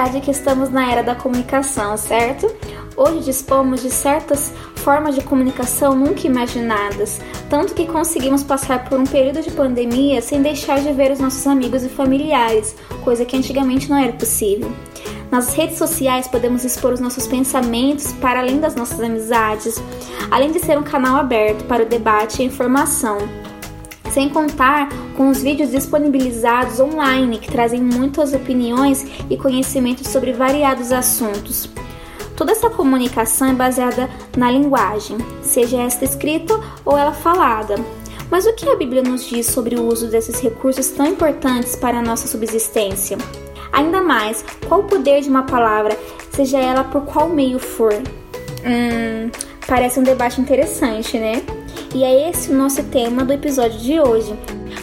Não é que estamos na era da comunicação, certo? Hoje dispomos de certas formas de comunicação nunca imaginadas, tanto que conseguimos passar por um período de pandemia sem deixar de ver os nossos amigos e familiares, coisa que antigamente não era possível. Nas redes sociais podemos expor os nossos pensamentos para além das nossas amizades, além de ser um canal aberto para o debate e a informação sem contar com os vídeos disponibilizados online que trazem muitas opiniões e conhecimentos sobre variados assuntos. Toda essa comunicação é baseada na linguagem, seja esta escrita ou ela falada. Mas o que a Bíblia nos diz sobre o uso desses recursos tão importantes para a nossa subsistência? Ainda mais, qual o poder de uma palavra, seja ela por qual meio for? Hum, parece um debate interessante, né? E é esse o nosso tema do episódio de hoje.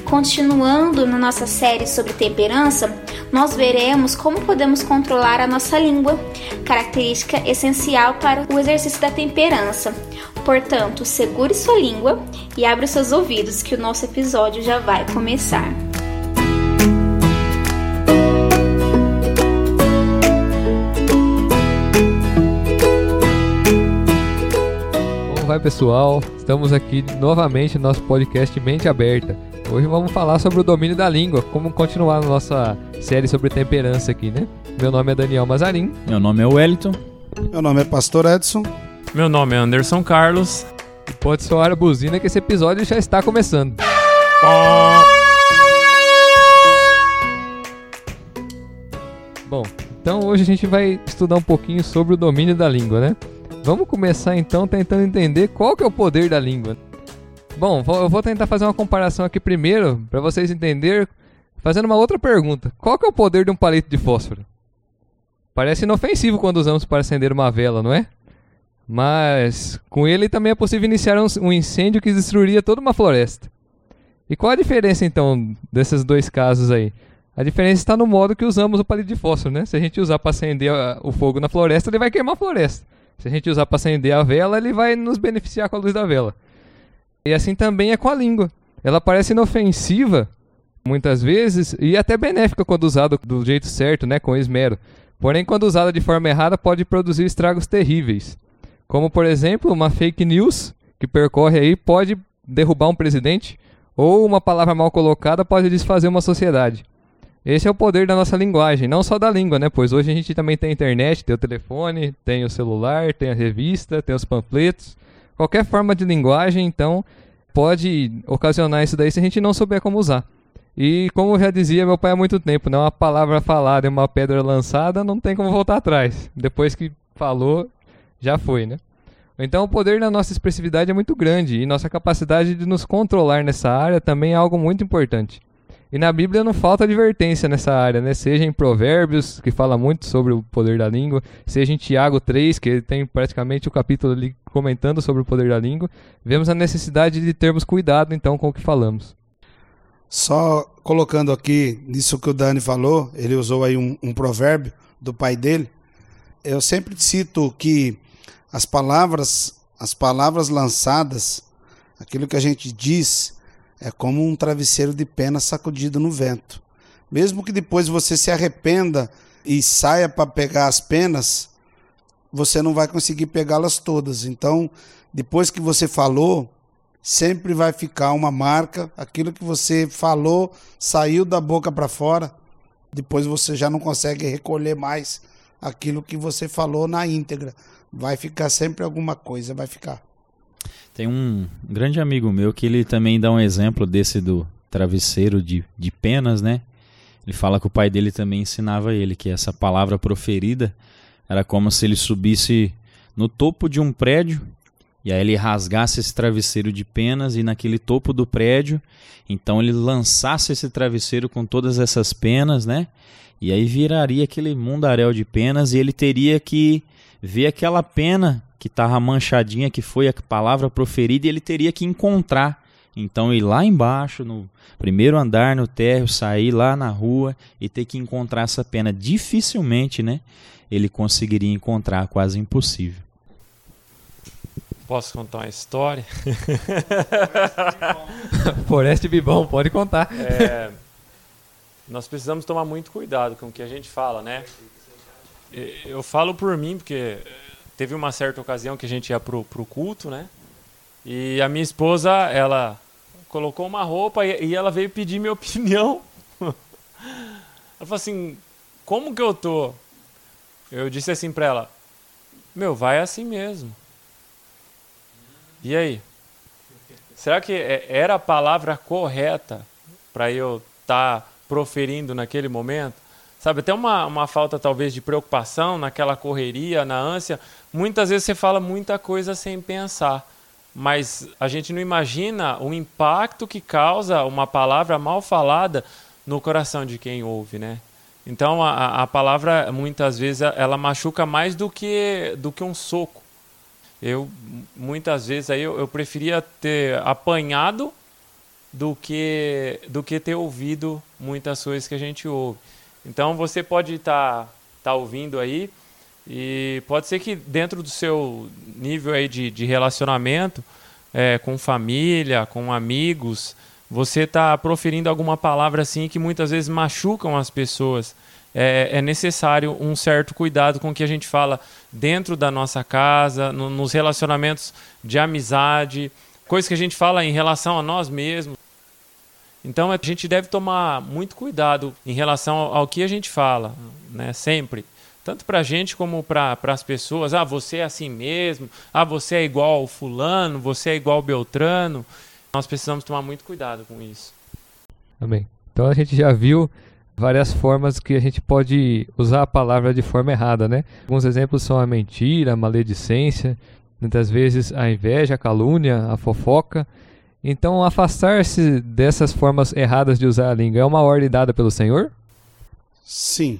Continuando na nossa série sobre temperança, nós veremos como podemos controlar a nossa língua, característica essencial para o exercício da temperança. Portanto, segure sua língua e abra seus ouvidos que o nosso episódio já vai começar. Vai pessoal? Estamos aqui novamente no nosso podcast Mente Aberta. Hoje vamos falar sobre o domínio da língua, como continuar na nossa série sobre temperança aqui, né? Meu nome é Daniel Mazarin. Meu nome é Wellington. Meu nome é Pastor Edson. Meu nome é Anderson Carlos. E pode soar a buzina que esse episódio já está começando. Bom, então hoje a gente vai estudar um pouquinho sobre o domínio da língua, né? Vamos começar então tentando entender qual que é o poder da língua. Bom, eu vou tentar fazer uma comparação aqui primeiro para vocês entenderem, fazendo uma outra pergunta. Qual que é o poder de um palito de fósforo? Parece inofensivo quando usamos para acender uma vela, não é? Mas com ele também é possível iniciar um incêndio que destruiria toda uma floresta. E qual a diferença então desses dois casos aí? A diferença está no modo que usamos o palito de fósforo, né? Se a gente usar para acender o fogo na floresta, ele vai queimar a floresta. Se a gente usar para acender a vela, ele vai nos beneficiar com a luz da vela. E assim também é com a língua. Ela parece inofensiva, muitas vezes, e até benéfica quando usada do jeito certo, né, com esmero. Porém, quando usada de forma errada, pode produzir estragos terríveis. Como, por exemplo, uma fake news que percorre aí pode derrubar um presidente, ou uma palavra mal colocada pode desfazer uma sociedade. Esse é o poder da nossa linguagem, não só da língua, né? Pois hoje a gente também tem internet, tem o telefone, tem o celular, tem a revista, tem os panfletos. Qualquer forma de linguagem, então, pode ocasionar isso daí se a gente não souber como usar. E como já dizia meu pai há muito tempo, né? uma palavra falada e uma pedra lançada não tem como voltar atrás. Depois que falou, já foi, né? Então o poder da nossa expressividade é muito grande e nossa capacidade de nos controlar nessa área também é algo muito importante. E na Bíblia não falta advertência nessa área, né? Seja em Provérbios, que fala muito sobre o poder da língua, seja em Tiago 3, que tem praticamente o capítulo ali comentando sobre o poder da língua, vemos a necessidade de termos cuidado então com o que falamos. Só colocando aqui nisso que o Dani falou, ele usou aí um, um provérbio do pai dele. Eu sempre cito que as palavras, as palavras lançadas, aquilo que a gente diz, é como um travesseiro de pena sacudido no vento. Mesmo que depois você se arrependa e saia para pegar as penas, você não vai conseguir pegá-las todas. Então, depois que você falou, sempre vai ficar uma marca. Aquilo que você falou saiu da boca para fora. Depois você já não consegue recolher mais aquilo que você falou na íntegra. Vai ficar sempre alguma coisa, vai ficar. Tem um grande amigo meu que ele também dá um exemplo desse do travesseiro de, de penas, né? Ele fala que o pai dele também ensinava ele que essa palavra proferida era como se ele subisse no topo de um prédio e aí ele rasgasse esse travesseiro de penas e naquele topo do prédio, então ele lançasse esse travesseiro com todas essas penas, né? E aí viraria aquele mundaréu de penas e ele teria que ver aquela pena que estava manchadinha, que foi a palavra proferida, e ele teria que encontrar. Então ir lá embaixo, no primeiro andar, no térreo, sair lá na rua e ter que encontrar essa pena. Dificilmente, né? Ele conseguiria encontrar, quase impossível. Posso contar uma história? Foreste Bibão, pode contar. É, nós precisamos tomar muito cuidado com o que a gente fala, né? Eu falo por mim, porque teve uma certa ocasião que a gente ia pro, pro culto, né? E a minha esposa, ela colocou uma roupa e, e ela veio pedir minha opinião. ela falou assim: Como que eu tô? Eu disse assim pra ela: Meu, vai assim mesmo. E aí? Será que é, era a palavra correta para eu estar tá proferindo naquele momento? Sabe, até uma, uma falta talvez de preocupação naquela correria, na ânsia. Muitas vezes você fala muita coisa sem pensar, mas a gente não imagina o impacto que causa uma palavra mal falada no coração de quem ouve, né? Então a, a palavra muitas vezes ela machuca mais do que do que um soco. Eu muitas vezes aí eu, eu preferia ter apanhado do que do que ter ouvido muitas coisas que a gente ouve. Então você pode estar tá, tá ouvindo aí e pode ser que dentro do seu nível aí de, de relacionamento é, com família, com amigos, você está proferindo alguma palavra assim que muitas vezes machucam as pessoas é, é, necessário um certo cuidado com o que a gente fala dentro da nossa casa, no, nos relacionamentos de amizade, coisas que a gente fala em relação a nós mesmos. Então a gente deve tomar muito cuidado em relação ao, que a gente fala, né? Sempre. Tanto para a gente como para as pessoas. Ah, você é assim mesmo. Ah, você é igual fulano. Você é igual Beltrano. Nós precisamos tomar muito cuidado com isso. Amém. Então a gente já viu várias formas que a gente pode usar a palavra de forma errada, né? Alguns exemplos são a mentira, a maledicência, muitas vezes a inveja, a calúnia, a fofoca. Então, afastar-se dessas formas erradas de usar a língua é uma ordem dada pelo Senhor? Sim.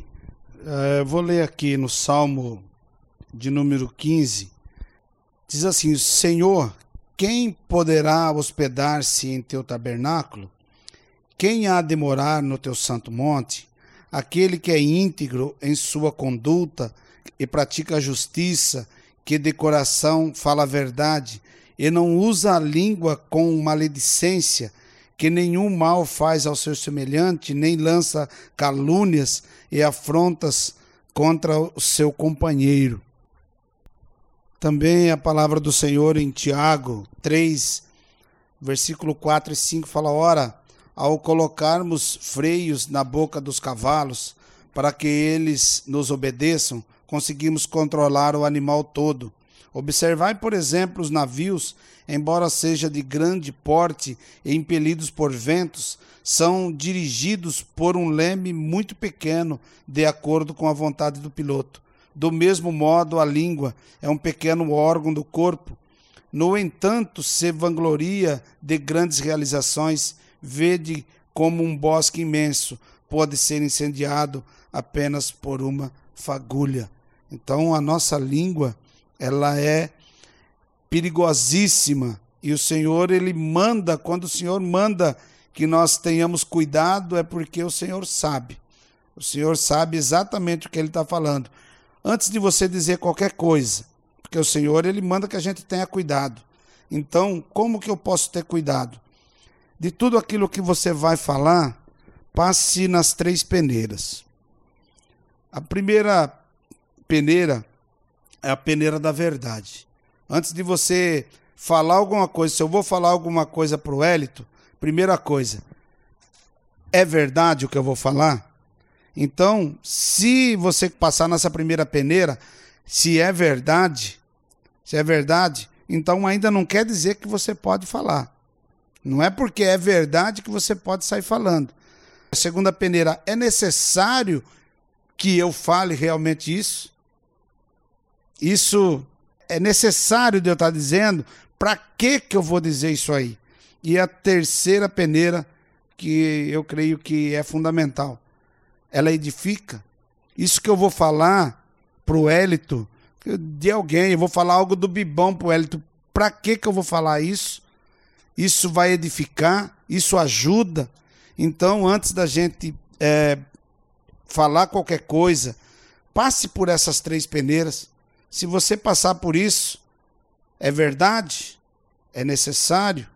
Uh, vou ler aqui no Salmo de número 15. Diz assim: Senhor, quem poderá hospedar-se em teu tabernáculo? Quem há de morar no teu santo monte? Aquele que é íntegro em sua conduta e pratica a justiça, que de coração fala a verdade e não usa a língua com maledicência, que nenhum mal faz ao seu semelhante, nem lança calúnias e afrontas contra o seu companheiro. Também a palavra do Senhor em Tiago 3, versículo 4 e 5 fala: Ora, ao colocarmos freios na boca dos cavalos, para que eles nos obedeçam, conseguimos controlar o animal todo. Observai, por exemplo, os navios, embora seja de grande porte e impelidos por ventos, são dirigidos por um leme muito pequeno, de acordo com a vontade do piloto. Do mesmo modo, a língua é um pequeno órgão do corpo. No entanto, se vangloria de grandes realizações Vede como um bosque imenso pode ser incendiado apenas por uma fagulha. Então a nossa língua, ela é perigosíssima e o Senhor ele manda, quando o Senhor manda que nós tenhamos cuidado é porque o Senhor sabe. O Senhor sabe exatamente o que ele está falando. Antes de você dizer qualquer coisa, porque o Senhor ele manda que a gente tenha cuidado. Então, como que eu posso ter cuidado? de tudo aquilo que você vai falar, passe nas três peneiras. A primeira peneira é a peneira da verdade. Antes de você falar alguma coisa, se eu vou falar alguma coisa para o Hélito, primeira coisa, é verdade o que eu vou falar? Então, se você passar nessa primeira peneira, se é verdade, se é verdade, então ainda não quer dizer que você pode falar. Não é porque é verdade que você pode sair falando. A segunda peneira, é necessário que eu fale realmente isso? Isso é necessário de eu estar dizendo? Para que que eu vou dizer isso aí? E a terceira peneira, que eu creio que é fundamental, ela edifica. Isso que eu vou falar para o Hélito, de alguém, eu vou falar algo do Bibão para o Hélito. Para que que eu vou falar isso? isso vai edificar, isso ajuda. Então, antes da gente é, falar qualquer coisa, passe por essas três peneiras. Se você passar por isso, é verdade, é necessário,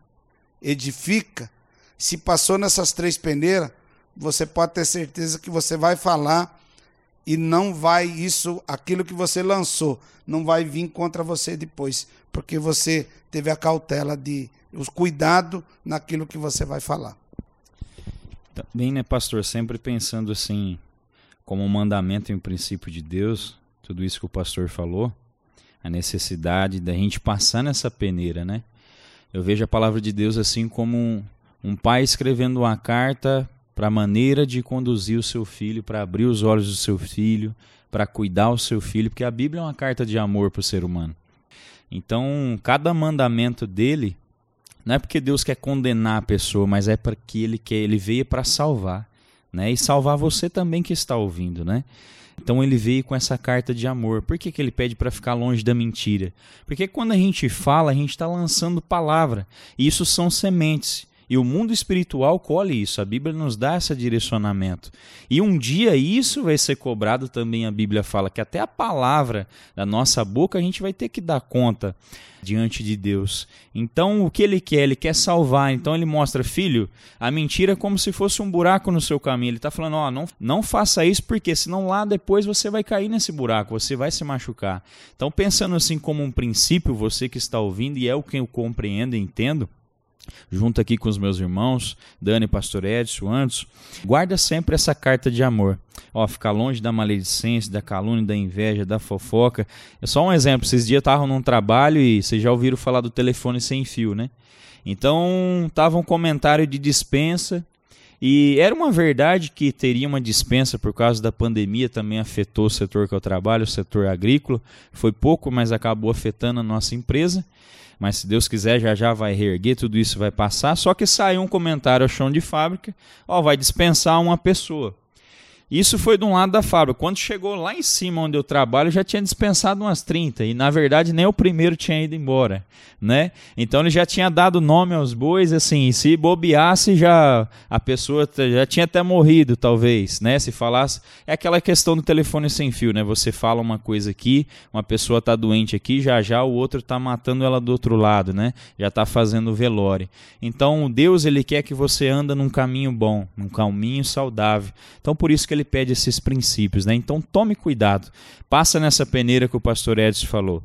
edifica. Se passou nessas três peneiras, você pode ter certeza que você vai falar e não vai isso, aquilo que você lançou, não vai vir contra você depois, porque você teve a cautela de os cuidado naquilo que você vai falar. Também, né, pastor, sempre pensando assim, como um mandamento e um princípio de Deus, tudo isso que o pastor falou, a necessidade da gente passar nessa peneira, né? Eu vejo a palavra de Deus assim como um, um pai escrevendo uma carta para a maneira de conduzir o seu filho, para abrir os olhos do seu filho, para cuidar o seu filho, porque a Bíblia é uma carta de amor para o ser humano. Então, cada mandamento dele não é porque Deus quer condenar a pessoa, mas é porque ele quer, ele veio para salvar, né? E salvar você também que está ouvindo, né? Então ele veio com essa carta de amor. Por que, que ele pede para ficar longe da mentira? Porque quando a gente fala, a gente está lançando palavra. E isso são sementes. E o mundo espiritual colhe isso, a Bíblia nos dá esse direcionamento. E um dia isso vai ser cobrado também, a Bíblia fala que até a palavra da nossa boca a gente vai ter que dar conta diante de Deus. Então, o que ele quer? Ele quer salvar. Então, ele mostra, filho, a mentira é como se fosse um buraco no seu caminho. Ele está falando, ó, oh, não, não faça isso, porque senão lá depois você vai cair nesse buraco, você vai se machucar. Então, pensando assim como um princípio, você que está ouvindo, e é o que eu compreendo e entendo, junto aqui com os meus irmãos, Dani, Pastor Edson, Anderson, guarda sempre essa carta de amor. Ó, ficar longe da maledicência, da calúnia, da inveja, da fofoca. É só um exemplo, esses dias estavam num trabalho e vocês já ouviram falar do telefone sem fio, né? Então, tava um comentário de dispensa e era uma verdade que teria uma dispensa por causa da pandemia, também afetou o setor que eu trabalho, o setor agrícola. Foi pouco, mas acabou afetando a nossa empresa mas se Deus quiser já já vai reerguer, tudo isso vai passar. Só que saiu um comentário ao chão de fábrica, ó, vai dispensar uma pessoa. Isso foi de um lado da fábrica. Quando chegou lá em cima onde eu trabalho, já tinha dispensado umas 30 e na verdade nem o primeiro tinha ido embora, né? Então ele já tinha dado nome aos bois, assim, se bobeasse já a pessoa já tinha até morrido, talvez, né? Se falasse, é aquela questão do telefone sem fio, né? Você fala uma coisa aqui, uma pessoa está doente aqui, já já o outro está matando ela do outro lado, né? Já está fazendo velório. Então Deus ele quer que você anda num caminho bom, num caminho saudável. Então por isso que ele ele pede esses princípios, né? Então tome cuidado. Passa nessa peneira que o pastor Edson falou.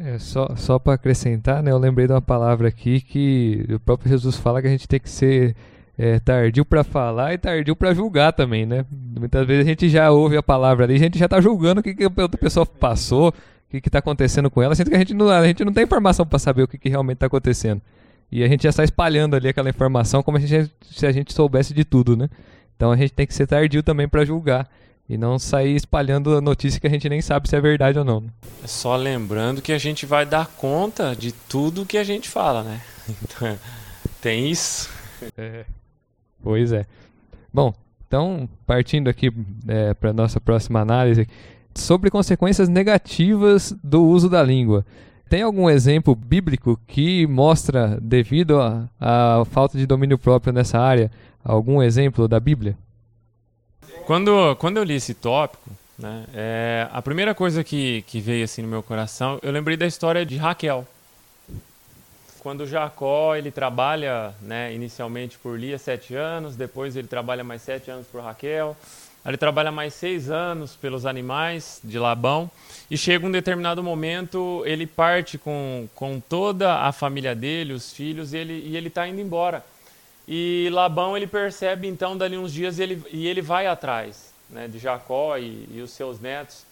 É, só só para acrescentar, né, eu lembrei de uma palavra aqui que o próprio Jesus fala que a gente tem que ser é, tardio para falar e tardio para julgar também, né? Muitas vezes a gente já ouve a palavra ali, a gente já está julgando o que, que a outra pessoa passou, o que está acontecendo com ela, sendo que a gente não, a gente não tem informação para saber o que, que realmente está acontecendo. E a gente já está espalhando ali aquela informação como a gente, se a gente soubesse de tudo, né? Então a gente tem que ser tardio também para julgar e não sair espalhando a notícia que a gente nem sabe se é verdade ou não. É só lembrando que a gente vai dar conta de tudo que a gente fala, né? Então, tem isso. É. Pois é. Bom, então partindo aqui é, para nossa próxima análise sobre consequências negativas do uso da língua. Tem algum exemplo bíblico que mostra, devido à falta de domínio próprio nessa área, algum exemplo da Bíblia? Quando, quando eu li esse tópico, né, é, a primeira coisa que, que veio assim no meu coração, eu lembrei da história de Raquel. Quando Jacó ele trabalha né, inicialmente por Lia sete anos, depois ele trabalha mais sete anos por Raquel, ele trabalha mais seis anos pelos animais de Labão e chega um determinado momento ele parte com, com toda a família dele, os filhos, e ele está indo embora. E Labão ele percebe então dali uns dias ele, e ele vai atrás né, de Jacó e, e, os seus netos.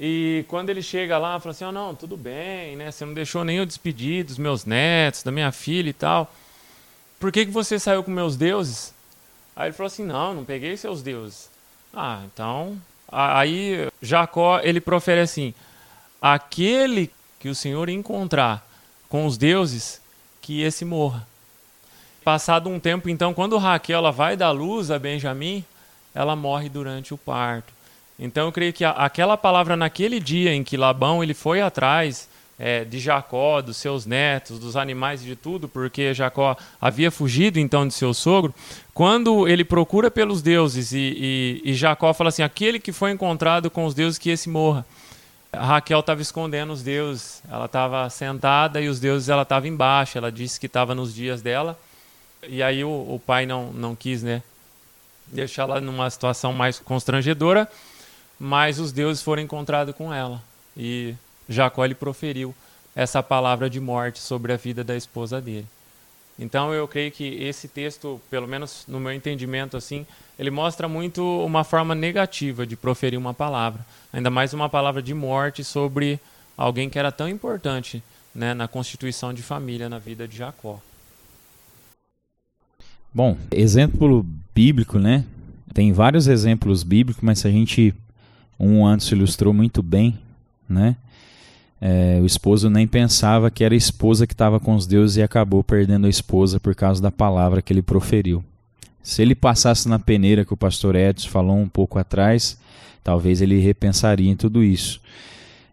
E quando ele chega lá, fala assim: oh, não, tudo bem, né? Você não deixou nem eu despedir dos meus netos, da minha filha e tal. Por que, que você saiu com meus deuses? Aí ele falou assim: não, não peguei seus deuses. Ah, então. Aí Jacó ele profere assim: aquele que o Senhor encontrar com os deuses, que esse morra. Passado um tempo, então, quando Raquel ela vai dar luz a Benjamim, ela morre durante o parto. Então, eu creio que aquela palavra naquele dia em que Labão ele foi atrás é, de Jacó, dos seus netos, dos animais e de tudo, porque Jacó havia fugido então de seu sogro. Quando ele procura pelos deuses e, e, e Jacó fala assim: aquele que foi encontrado com os deuses, que esse morra. Raquel estava escondendo os deuses, ela estava sentada e os deuses ela estava embaixo. Ela disse que estava nos dias dela e aí o, o pai não, não quis, né? Deixá-la numa situação mais constrangedora, mas os deuses foram encontrados com ela. E Jacó ele proferiu essa palavra de morte sobre a vida da esposa dele. Então eu creio que esse texto, pelo menos no meu entendimento assim, ele mostra muito uma forma negativa de proferir uma palavra, ainda mais uma palavra de morte sobre alguém que era tão importante, né, na constituição de família na vida de Jacó. Bom, exemplo bíblico, né? Tem vários exemplos bíblicos, mas a gente um antes ilustrou muito bem, né? É, o esposo nem pensava que era a esposa que estava com os deuses e acabou perdendo a esposa por causa da palavra que ele proferiu. Se ele passasse na peneira que o pastor Edson falou um pouco atrás, talvez ele repensaria em tudo isso.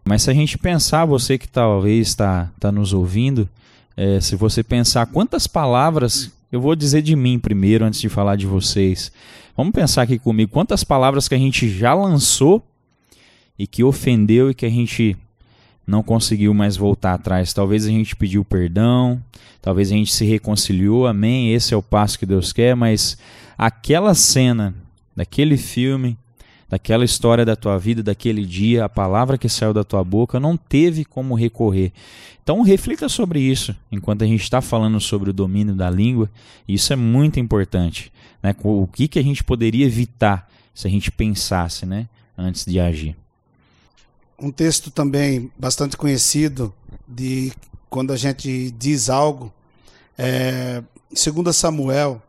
Mas se a gente pensar, você que talvez está tá nos ouvindo, é, se você pensar quantas palavras, eu vou dizer de mim primeiro antes de falar de vocês. Vamos pensar aqui comigo, quantas palavras que a gente já lançou e que ofendeu e que a gente não conseguiu mais voltar atrás. Talvez a gente pediu perdão, talvez a gente se reconciliou, amém. Esse é o passo que Deus quer, mas aquela cena daquele filme, daquela história da tua vida, daquele dia, a palavra que saiu da tua boca, não teve como recorrer. Então reflita sobre isso enquanto a gente está falando sobre o domínio da língua. Isso é muito importante. Né? O que, que a gente poderia evitar se a gente pensasse né? antes de agir um texto também bastante conhecido de quando a gente diz algo, é, 2 Samuel,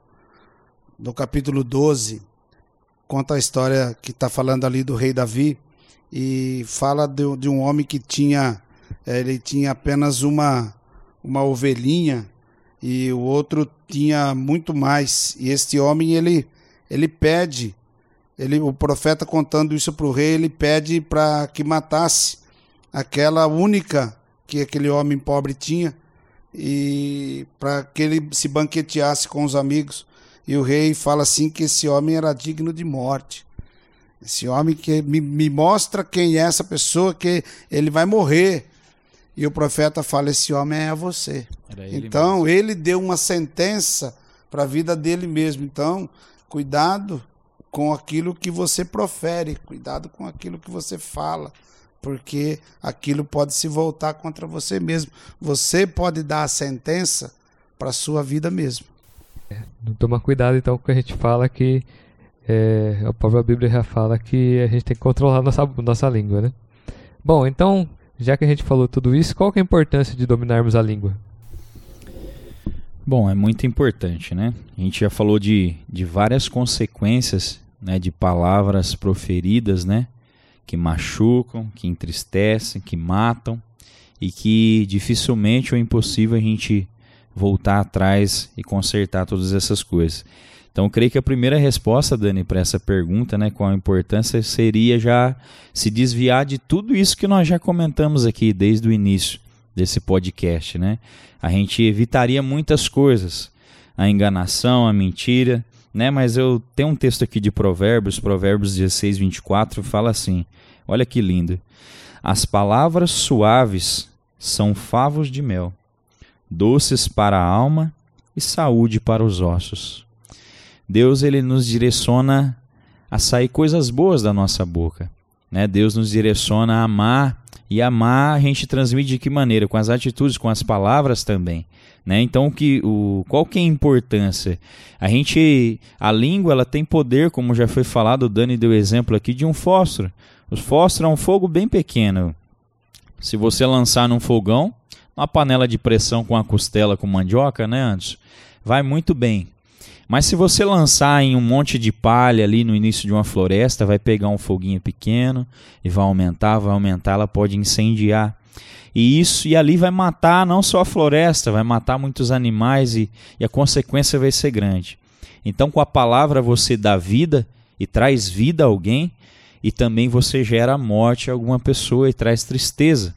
no capítulo 12, conta a história que está falando ali do rei Davi e fala de, de um homem que tinha é, ele tinha apenas uma uma ovelhinha e o outro tinha muito mais e este homem ele ele pede ele, o profeta contando isso para o rei, ele pede para que matasse aquela única que aquele homem pobre tinha e para que ele se banqueteasse com os amigos. E o rei fala assim que esse homem era digno de morte. Esse homem que me, me mostra quem é essa pessoa, que ele vai morrer. E o profeta fala: Esse homem é você. Ele então, mesmo. ele deu uma sentença para a vida dele mesmo. Então, cuidado com aquilo que você profere, cuidado com aquilo que você fala, porque aquilo pode se voltar contra você mesmo. Você pode dar a sentença para a sua vida mesmo. Tomar cuidado então com o que a gente fala que é, a própria Bíblia já fala que a gente tem que controlar nossa, nossa língua, né? Bom, então, já que a gente falou tudo isso, qual é a importância de dominarmos a língua? Bom, é muito importante, né? A gente já falou de, de várias consequências né, de palavras proferidas, né, que machucam, que entristecem, que matam e que dificilmente ou impossível a gente voltar atrás e consertar todas essas coisas. Então, creio que a primeira resposta, Dani, para essa pergunta, né, qual a importância, seria já se desviar de tudo isso que nós já comentamos aqui desde o início desse podcast, né? A gente evitaria muitas coisas, a enganação, a mentira, né? Mas eu tenho um texto aqui de Provérbios, Provérbios 16, 24, fala assim: olha que lindo. As palavras suaves são favos de mel, doces para a alma e saúde para os ossos. Deus ele nos direciona a sair coisas boas da nossa boca. Né? Deus nos direciona a amar e amar a gente transmite de que maneira? Com as atitudes, com as palavras também. Né? Então, que, o, qual que é a importância? A gente, a língua, ela tem poder, como já foi falado, o Dani deu exemplo aqui de um fósforo. O fósforo é um fogo bem pequeno. Se você lançar num fogão, uma panela de pressão com a costela com mandioca, né, Anderson? Vai muito bem. Mas se você lançar em um monte de palha ali no início de uma floresta, vai pegar um foguinho pequeno e vai aumentar, vai aumentar, ela pode incendiar. E isso e ali vai matar não só a floresta, vai matar muitos animais e, e a consequência vai ser grande. Então, com a palavra você dá vida e traz vida a alguém, e também você gera morte a alguma pessoa e traz tristeza.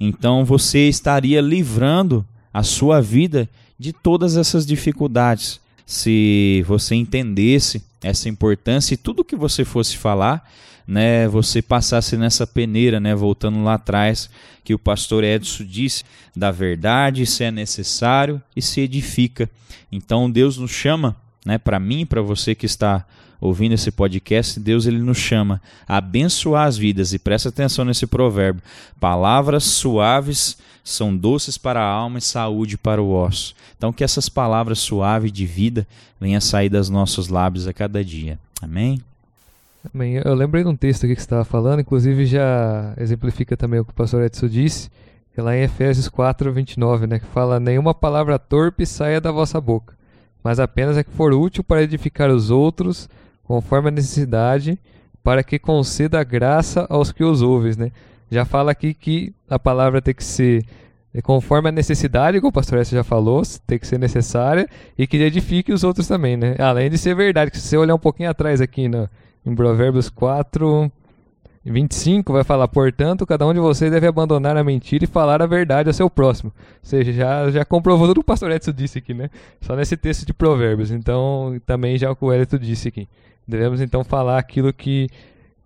Então, você estaria livrando a sua vida de todas essas dificuldades se você entendesse essa importância e tudo que você fosse falar, né, você passasse nessa peneira, né, voltando lá atrás, que o pastor Edson disse, da verdade, se é necessário e se edifica. Então Deus nos chama, né, para mim, para você que está ouvindo esse podcast, Deus ele nos chama a abençoar as vidas e presta atenção nesse provérbio. Palavras suaves são doces para a alma e saúde para o osso. Então que essas palavras suaves de vida venham sair dos nossos lábios a cada dia. Amém. Amém. Eu lembrei de um texto aqui que você estava falando, inclusive já exemplifica também o que o pastor Edson disse, que é lá em Efésios 4, 29, né, que fala: Nenhuma palavra torpe saia da vossa boca, mas apenas a que for útil para edificar os outros, conforme a necessidade, para que conceda graça aos que os ouvem, né? Já fala aqui que a palavra tem que ser conforme a necessidade, como o pastor S já falou, tem que ser necessária e que edifique os outros também, né? Além de ser verdade, que se você olhar um pouquinho atrás aqui no, em Provérbios 4, 25, vai falar, portanto, cada um de vocês deve abandonar a mentira e falar a verdade ao seu próximo. Ou seja, já, já comprovou tudo o pastor Edson disse aqui, né? Só nesse texto de Provérbios. Então, também já o que o Edson disse aqui. Devemos então falar aquilo que,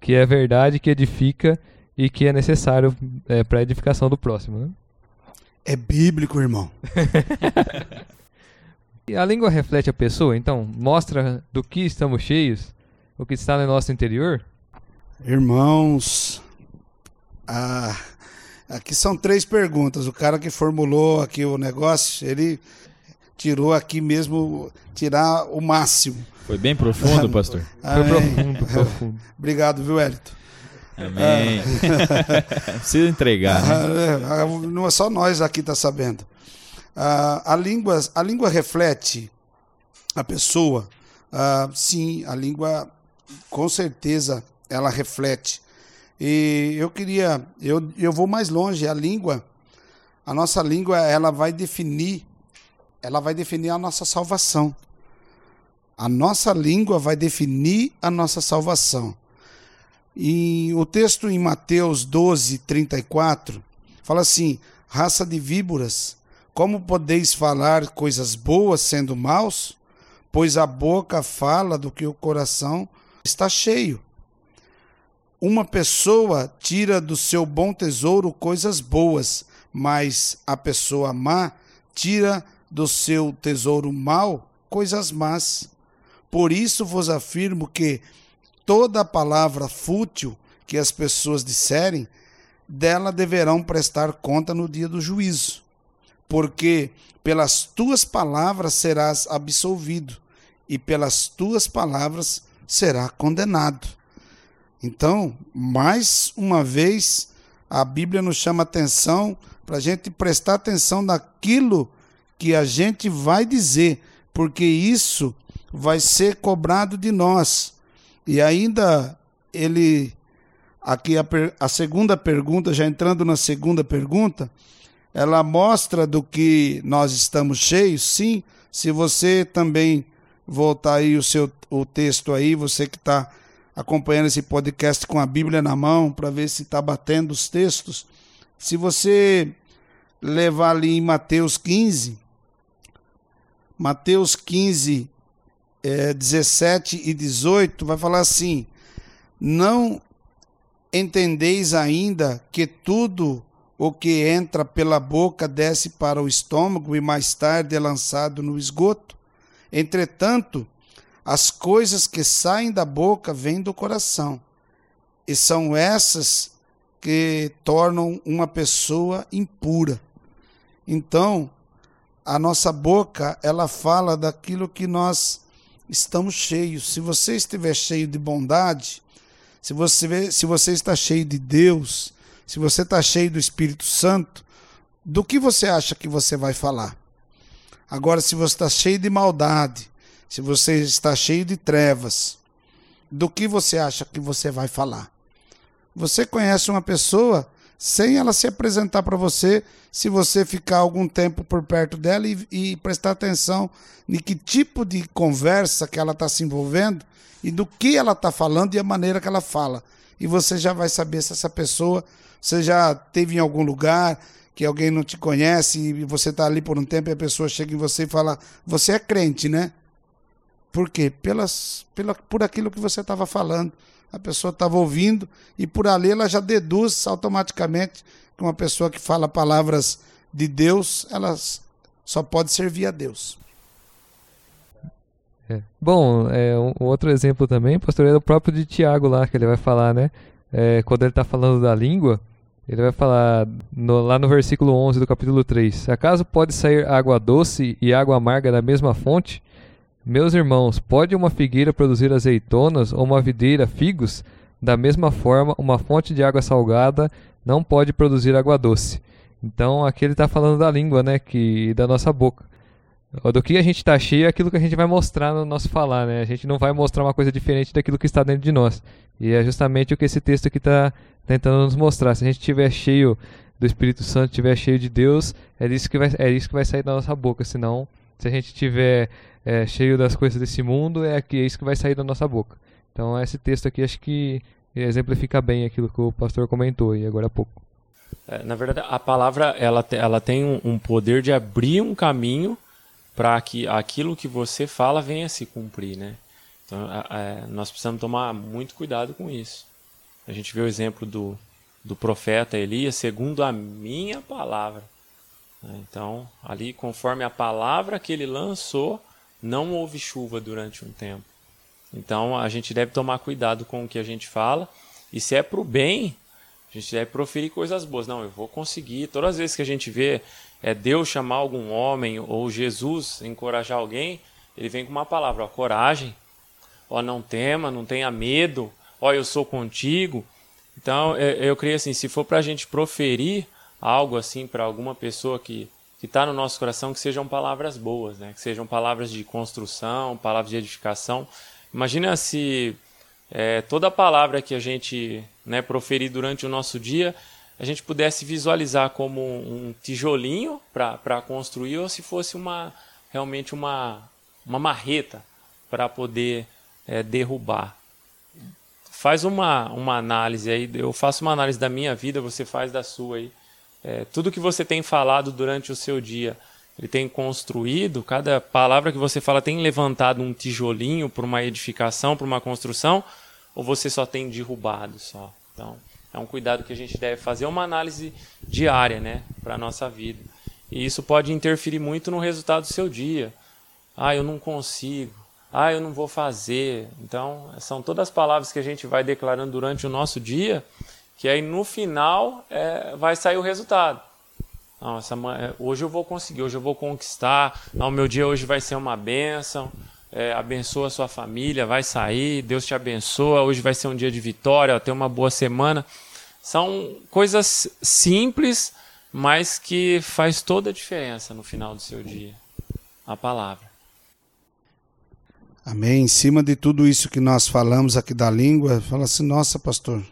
que é verdade, que edifica e que é necessário é, para a edificação do próximo. Né? É bíblico, irmão. e a língua reflete a pessoa, então mostra do que estamos cheios, o que está no nosso interior. Irmãos, aqui são três perguntas. O cara que formulou aqui o negócio, ele tirou aqui mesmo, tirar o máximo. Foi bem profundo, pastor. Foi profundo, profundo. Obrigado, viu, Elito? Amém. Precisa entregar. Né? Não é só nós aqui tá sabendo. a, língua, a língua reflete a pessoa. sim, a língua, com certeza, ela reflete. E eu queria, eu, eu vou mais longe. A língua, a nossa língua, ela vai definir, ela vai definir a nossa salvação. A nossa língua vai definir a nossa salvação. E o texto em Mateus 12, 34, fala assim: raça de víboras, como podeis falar coisas boas sendo maus? Pois a boca fala do que o coração está cheio. Uma pessoa tira do seu bom tesouro coisas boas, mas a pessoa má tira do seu tesouro mau coisas más. Por isso vos afirmo que toda palavra fútil que as pessoas disserem, dela deverão prestar conta no dia do juízo. Porque pelas tuas palavras serás absolvido, e pelas tuas palavras será condenado. Então, mais uma vez, a Bíblia nos chama atenção para a gente prestar atenção naquilo que a gente vai dizer, porque isso vai ser cobrado de nós. E ainda ele aqui a, a segunda pergunta, já entrando na segunda pergunta, ela mostra do que nós estamos cheios, sim. Se você também voltar aí o seu o texto aí, você que está acompanhando esse podcast com a Bíblia na mão para ver se está batendo os textos. Se você levar ali em Mateus 15, Mateus 15, é, 17 e 18, vai falar assim: Não entendeis ainda que tudo o que entra pela boca desce para o estômago e mais tarde é lançado no esgoto? Entretanto, as coisas que saem da boca vêm do coração, e são essas que tornam uma pessoa impura. Então, a nossa boca, ela fala daquilo que nós estamos cheios. Se você estiver cheio de bondade, se você, se você está cheio de Deus, se você está cheio do Espírito Santo, do que você acha que você vai falar? Agora, se você está cheio de maldade, se você está cheio de trevas, do que você acha que você vai falar? Você conhece uma pessoa sem ela se apresentar para você, se você ficar algum tempo por perto dela e, e prestar atenção em que tipo de conversa que ela está se envolvendo e do que ela está falando e a maneira que ela fala. E você já vai saber se essa pessoa, você já teve em algum lugar que alguém não te conhece e você está ali por um tempo e a pessoa chega em você e fala: Você é crente, né? Por quê? Pelas, pela, por aquilo que você estava falando. A pessoa estava ouvindo e por ali ela já deduz automaticamente que uma pessoa que fala palavras de Deus, ela só pode servir a Deus. É. Bom, é, um, outro exemplo também, pastor, é o próprio de Tiago lá, que ele vai falar, né? É, quando ele está falando da língua, ele vai falar no, lá no versículo 11 do capítulo 3: Acaso pode sair água doce e água amarga da mesma fonte? Meus irmãos, pode uma figueira produzir azeitonas ou uma videira figos? Da mesma forma, uma fonte de água salgada não pode produzir água doce. Então aqui ele está falando da língua, né? Que da nossa boca. Do que a gente está cheio é aquilo que a gente vai mostrar no nosso falar, né? A gente não vai mostrar uma coisa diferente daquilo que está dentro de nós. E é justamente o que esse texto aqui está tentando nos mostrar. Se a gente estiver cheio do Espírito Santo, estiver cheio de Deus, é isso que vai, é isso que vai sair da nossa boca. Senão, se a gente estiver é, cheio das coisas desse mundo, é, aqui, é isso que vai sair da nossa boca. Então, esse texto aqui acho que exemplifica bem aquilo que o pastor comentou aí agora há pouco. É, na verdade, a palavra ela, ela tem um, um poder de abrir um caminho para que aquilo que você fala venha se cumprir, né? Então, nós precisamos tomar muito cuidado com isso. A gente vê o exemplo do, do profeta Elias, segundo a minha palavra. Né? Então, ali, conforme a palavra que ele lançou, não houve chuva durante um tempo. Então, a gente deve tomar cuidado com o que a gente fala. E se é para o bem, a gente deve proferir coisas boas. Não, eu vou conseguir. Todas as vezes que a gente vê é Deus chamar algum homem ou Jesus encorajar alguém, ele vem com uma palavra, ó, coragem, ó, não tema, não tenha medo, ó, eu sou contigo. Então, eu, eu creio assim, se for para a gente proferir algo assim para alguma pessoa que que está no nosso coração, que sejam palavras boas, né? que sejam palavras de construção, palavras de edificação. Imagina se é, toda palavra que a gente né, proferir durante o nosso dia a gente pudesse visualizar como um tijolinho para construir ou se fosse uma realmente uma, uma marreta para poder é, derrubar. Faz uma, uma análise aí, eu faço uma análise da minha vida, você faz da sua aí. É, tudo que você tem falado durante o seu dia, ele tem construído, cada palavra que você fala tem levantado um tijolinho para uma edificação, para uma construção, ou você só tem derrubado só? Então, é um cuidado que a gente deve fazer, uma análise diária, né, para a nossa vida. E isso pode interferir muito no resultado do seu dia. Ah, eu não consigo. Ah, eu não vou fazer. Então, são todas as palavras que a gente vai declarando durante o nosso dia, que aí no final é, vai sair o resultado. Nossa, hoje eu vou conseguir, hoje eu vou conquistar. o meu dia hoje vai ser uma bênção é, abençoa a sua família, vai sair, Deus te abençoa, hoje vai ser um dia de vitória, ter uma boa semana. São coisas simples, mas que faz toda a diferença no final do seu dia. A palavra. Amém. Em cima de tudo isso que nós falamos aqui da língua, fala assim: nossa, pastor,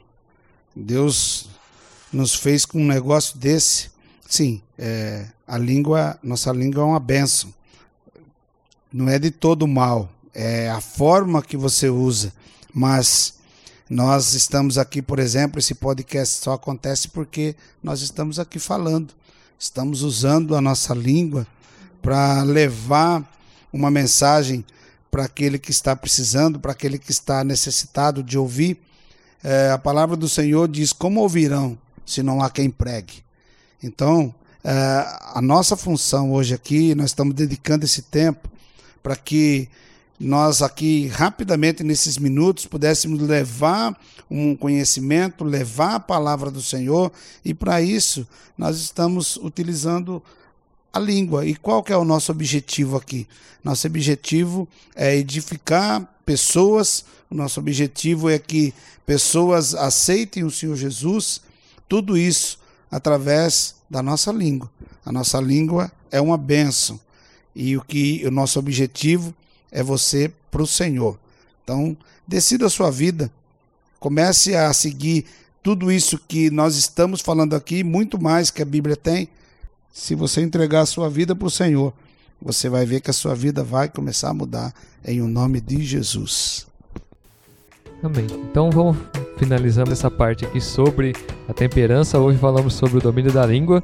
Deus nos fez com um negócio desse. Sim, é, a língua, nossa língua é uma bênção não é de todo mal, é a forma que você usa. Mas nós estamos aqui, por exemplo, esse podcast só acontece porque nós estamos aqui falando, estamos usando a nossa língua para levar uma mensagem para aquele que está precisando, para aquele que está necessitado de ouvir. É, a palavra do Senhor diz: Como ouvirão se não há quem pregue? Então, é, a nossa função hoje aqui, nós estamos dedicando esse tempo para que nós aqui rapidamente nesses minutos pudéssemos levar um conhecimento, levar a palavra do Senhor e para isso nós estamos utilizando a língua. E qual que é o nosso objetivo aqui? Nosso objetivo é edificar pessoas, o nosso objetivo é que pessoas aceitem o Senhor Jesus, tudo isso através da nossa língua. A nossa língua é uma bênção e o que o nosso objetivo é você para o Senhor. Então, decida a sua vida, comece a seguir tudo isso que nós estamos falando aqui, muito mais que a Bíblia tem. Se você entregar a sua vida para o Senhor, você vai ver que a sua vida vai começar a mudar em o nome de Jesus. Amém. Então vamos finalizando essa parte aqui sobre a temperança. Hoje falamos sobre o domínio da língua.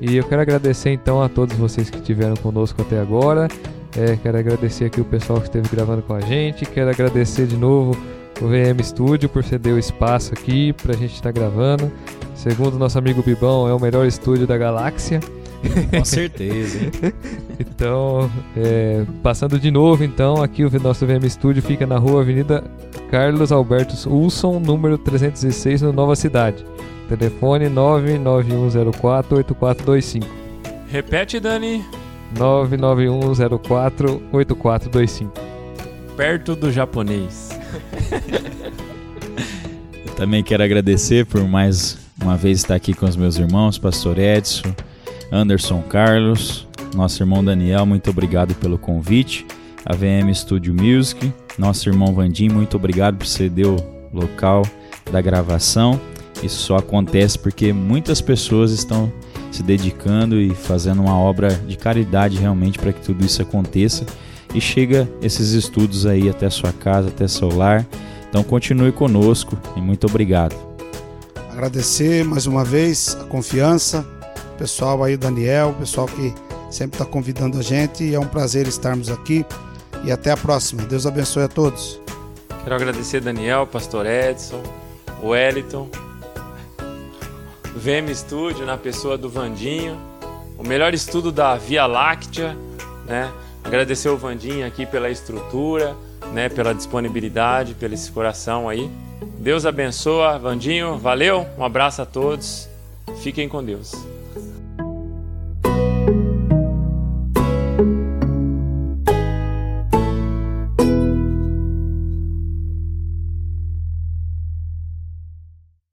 E eu quero agradecer então a todos vocês que estiveram conosco até agora. É, quero agradecer aqui o pessoal que esteve gravando com a gente. Quero agradecer de novo o VM Studio por ceder o espaço aqui pra gente estar tá gravando. Segundo nosso amigo Bibão, é o melhor estúdio da galáxia. Com certeza. então, é, passando de novo, então, aqui o nosso VM Studio fica na rua Avenida Carlos Alberto Wilson, número 316, no Nova Cidade. Telefone 991048425. Repete, Dani. 991048425. Perto do japonês. Eu também quero agradecer por mais uma vez estar aqui com os meus irmãos, Pastor Edson, Anderson Carlos, nosso irmão Daniel, muito obrigado pelo convite. A VM Studio Music, nosso irmão Vandim, muito obrigado por ceder o local da gravação. Isso só acontece porque muitas pessoas estão se dedicando e fazendo uma obra de caridade realmente para que tudo isso aconteça e chega esses estudos aí até sua casa, até seu lar. Então continue conosco e muito obrigado. Agradecer mais uma vez a confiança, pessoal aí, Daniel, pessoal que sempre está convidando a gente é um prazer estarmos aqui e até a próxima. Deus abençoe a todos. Quero agradecer Daniel, Pastor Edson, o Wellington, VM Studio na pessoa do Vandinho, o melhor estudo da Via Láctea, né? Agradecer o Vandinho aqui pela estrutura, né, pela disponibilidade, pelo esse coração aí. Deus abençoa, Vandinho, valeu, um abraço a todos. Fiquem com Deus.